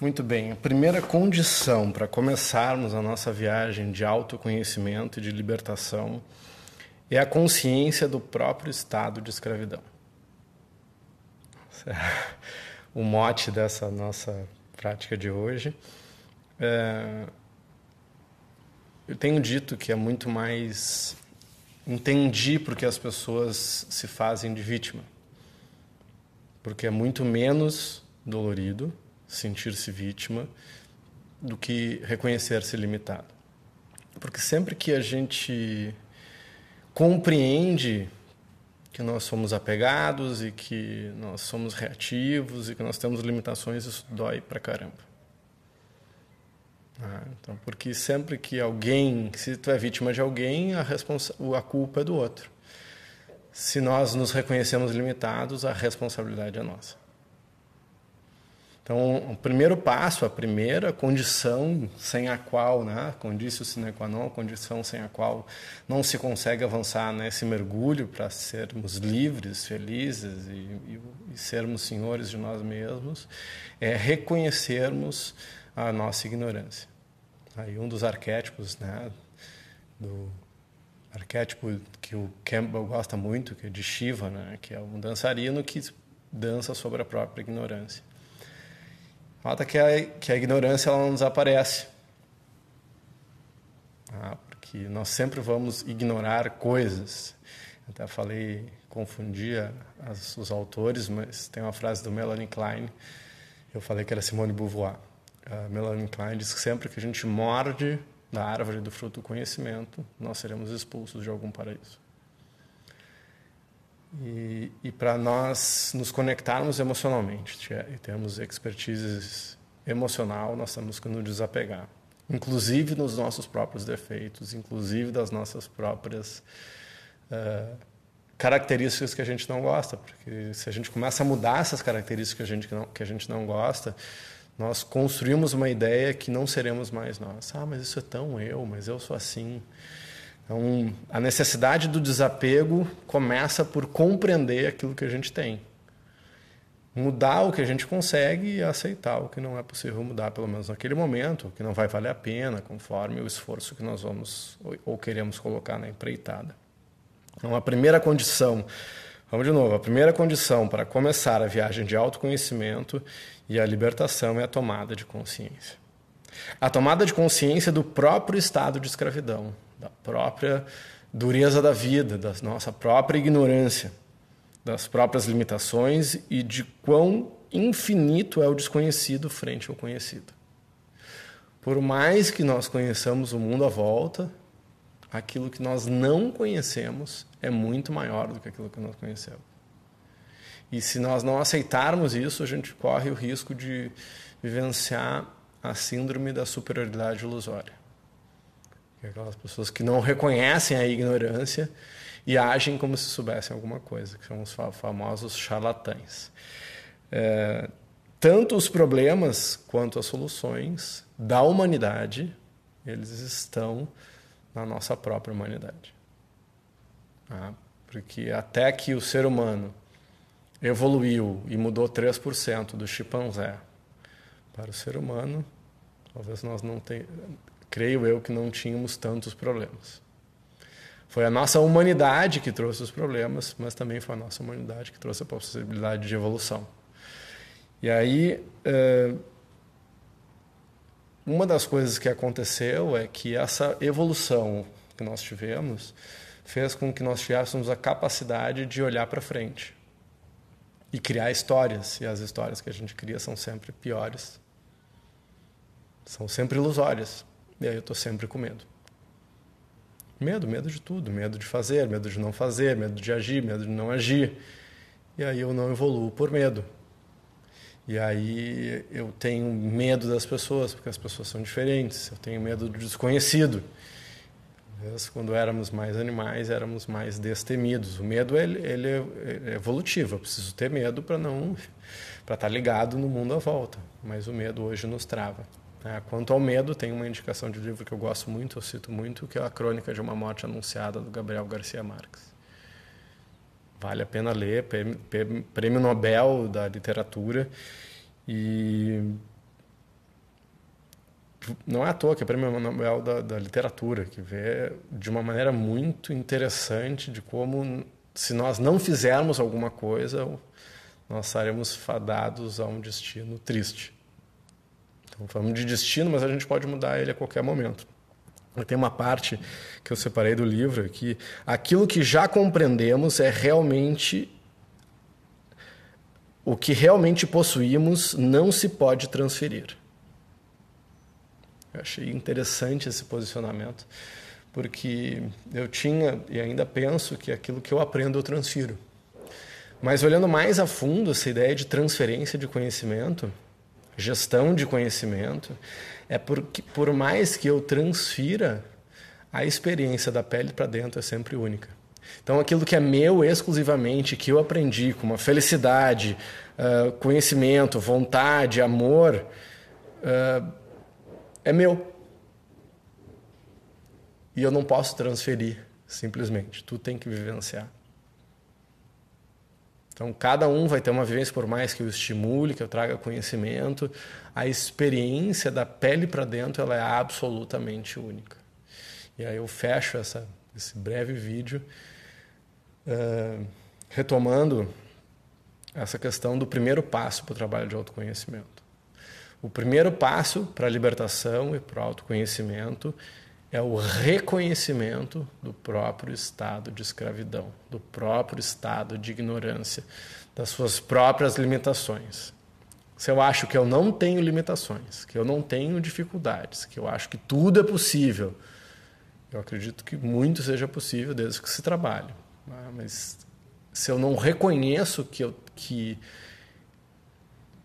Muito bem. A primeira condição para começarmos a nossa viagem de autoconhecimento e de libertação é a consciência do próprio estado de escravidão. O mote dessa nossa prática de hoje. É... Eu tenho dito que é muito mais entendi porque as pessoas se fazem de vítima. Porque é muito menos dolorido sentir-se vítima do que reconhecer-se limitado. Porque sempre que a gente compreende que nós somos apegados e que nós somos reativos e que nós temos limitações, isso dói pra caramba. Ah, então, porque sempre que alguém, se tu é vítima de alguém, a, a culpa é do outro. Se nós nos reconhecemos limitados, a responsabilidade é nossa. Então, o primeiro passo, a primeira condição sem a qual, né, condício sine qua non, condição sem a qual não se consegue avançar nesse mergulho para sermos livres, felizes e, e, e sermos senhores de nós mesmos, é reconhecermos a nossa ignorância. Aí um dos arquétipos, né, do arquétipo que o Campbell gosta muito, que é de Shiva, né, que é um dançarino que dança sobre a própria ignorância. Nota que a, que a ignorância ela não desaparece. Ah, porque nós sempre vamos ignorar coisas. Até falei, confundia as, os autores, mas tem uma frase do Melanie Klein, eu falei que era Simone Beauvoir. A Melanie Klein diz que sempre que a gente morde da árvore do fruto do conhecimento, nós seremos expulsos de algum paraíso. E, e para nós nos conectarmos emocionalmente e termos expertise emocional, nós temos que nos desapegar, inclusive nos nossos próprios defeitos, inclusive das nossas próprias uh, características que a gente não gosta, porque se a gente começa a mudar essas características que a gente não, que a gente não gosta, nós construímos uma ideia que não seremos mais nós. Ah, mas isso é tão eu, mas eu sou assim. Então, a necessidade do desapego começa por compreender aquilo que a gente tem. Mudar o que a gente consegue e aceitar o que não é possível mudar, pelo menos naquele momento, o que não vai valer a pena, conforme o esforço que nós vamos ou queremos colocar na empreitada. Então, a primeira condição, vamos de novo, a primeira condição para começar a viagem de autoconhecimento e a libertação é a tomada de consciência. A tomada de consciência do próprio estado de escravidão, da própria dureza da vida, da nossa própria ignorância, das próprias limitações e de quão infinito é o desconhecido frente ao conhecido. Por mais que nós conheçamos o mundo à volta, aquilo que nós não conhecemos é muito maior do que aquilo que nós conhecemos. E se nós não aceitarmos isso, a gente corre o risco de vivenciar a síndrome da superioridade ilusória. Aquelas pessoas que não reconhecem a ignorância e agem como se soubessem alguma coisa, que são os famosos charlatães. É, tanto os problemas quanto as soluções da humanidade, eles estão na nossa própria humanidade. Ah, porque até que o ser humano evoluiu e mudou 3% do chimpanzé para o ser humano, talvez nós não tenhamos creio eu que não tínhamos tantos problemas. Foi a nossa humanidade que trouxe os problemas, mas também foi a nossa humanidade que trouxe a possibilidade de evolução. E aí, eh, uma das coisas que aconteceu é que essa evolução que nós tivemos fez com que nós tivéssemos a capacidade de olhar para frente e criar histórias. E as histórias que a gente cria são sempre piores, são sempre ilusórias. E aí eu estou sempre com medo. Medo, medo de tudo. Medo de fazer, medo de não fazer, medo de agir, medo de não agir. E aí eu não evoluo por medo. E aí eu tenho medo das pessoas, porque as pessoas são diferentes. Eu tenho medo do desconhecido. Quando éramos mais animais, éramos mais destemidos. O medo ele, ele é evolutivo. Eu preciso ter medo para não para estar tá ligado no mundo à volta. Mas o medo hoje nos trava. É, quanto ao medo, tem uma indicação de livro que eu gosto muito, eu cito muito, que é a Crônica de uma Morte Anunciada, do Gabriel Garcia Marques. Vale a pena ler, prêmio Nobel da literatura. E não é à toa que é prêmio Nobel da, da literatura, que vê de uma maneira muito interessante de como se nós não fizermos alguma coisa, nós estaremos fadados a um destino triste. Então, falamos de destino, mas a gente pode mudar ele a qualquer momento. Tem uma parte que eu separei do livro que aquilo que já compreendemos é realmente o que realmente possuímos não se pode transferir. Eu achei interessante esse posicionamento, porque eu tinha e ainda penso que aquilo que eu aprendo eu transfiro. Mas olhando mais a fundo essa ideia de transferência de conhecimento, gestão de conhecimento, é porque por mais que eu transfira, a experiência da pele para dentro é sempre única. Então, aquilo que é meu exclusivamente, que eu aprendi com uma felicidade, uh, conhecimento, vontade, amor, uh, é meu. E eu não posso transferir, simplesmente. Tu tem que vivenciar. Então, cada um vai ter uma vivência, por mais que eu estimule, que eu traga conhecimento, a experiência da pele para dentro ela é absolutamente única. E aí eu fecho essa, esse breve vídeo uh, retomando essa questão do primeiro passo para o trabalho de autoconhecimento. O primeiro passo para a libertação e para o autoconhecimento é o reconhecimento do próprio estado de escravidão, do próprio estado de ignorância, das suas próprias limitações. Se eu acho que eu não tenho limitações, que eu não tenho dificuldades, que eu acho que tudo é possível, eu acredito que muito seja possível desde que se trabalhe. Né? Mas se eu não reconheço que, eu, que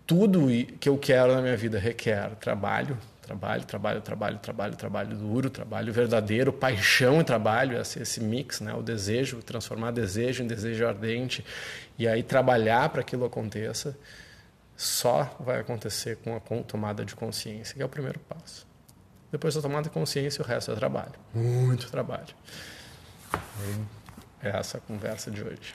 tudo que eu quero na minha vida requer trabalho, Trabalho, trabalho, trabalho, trabalho, trabalho duro, trabalho verdadeiro, paixão e trabalho, esse, esse mix, né? o desejo, transformar desejo em desejo ardente e aí trabalhar para que aquilo aconteça, só vai acontecer com a tomada de consciência, que é o primeiro passo. Depois da tomada de consciência, o resto é trabalho. Muito trabalho. É essa a conversa de hoje.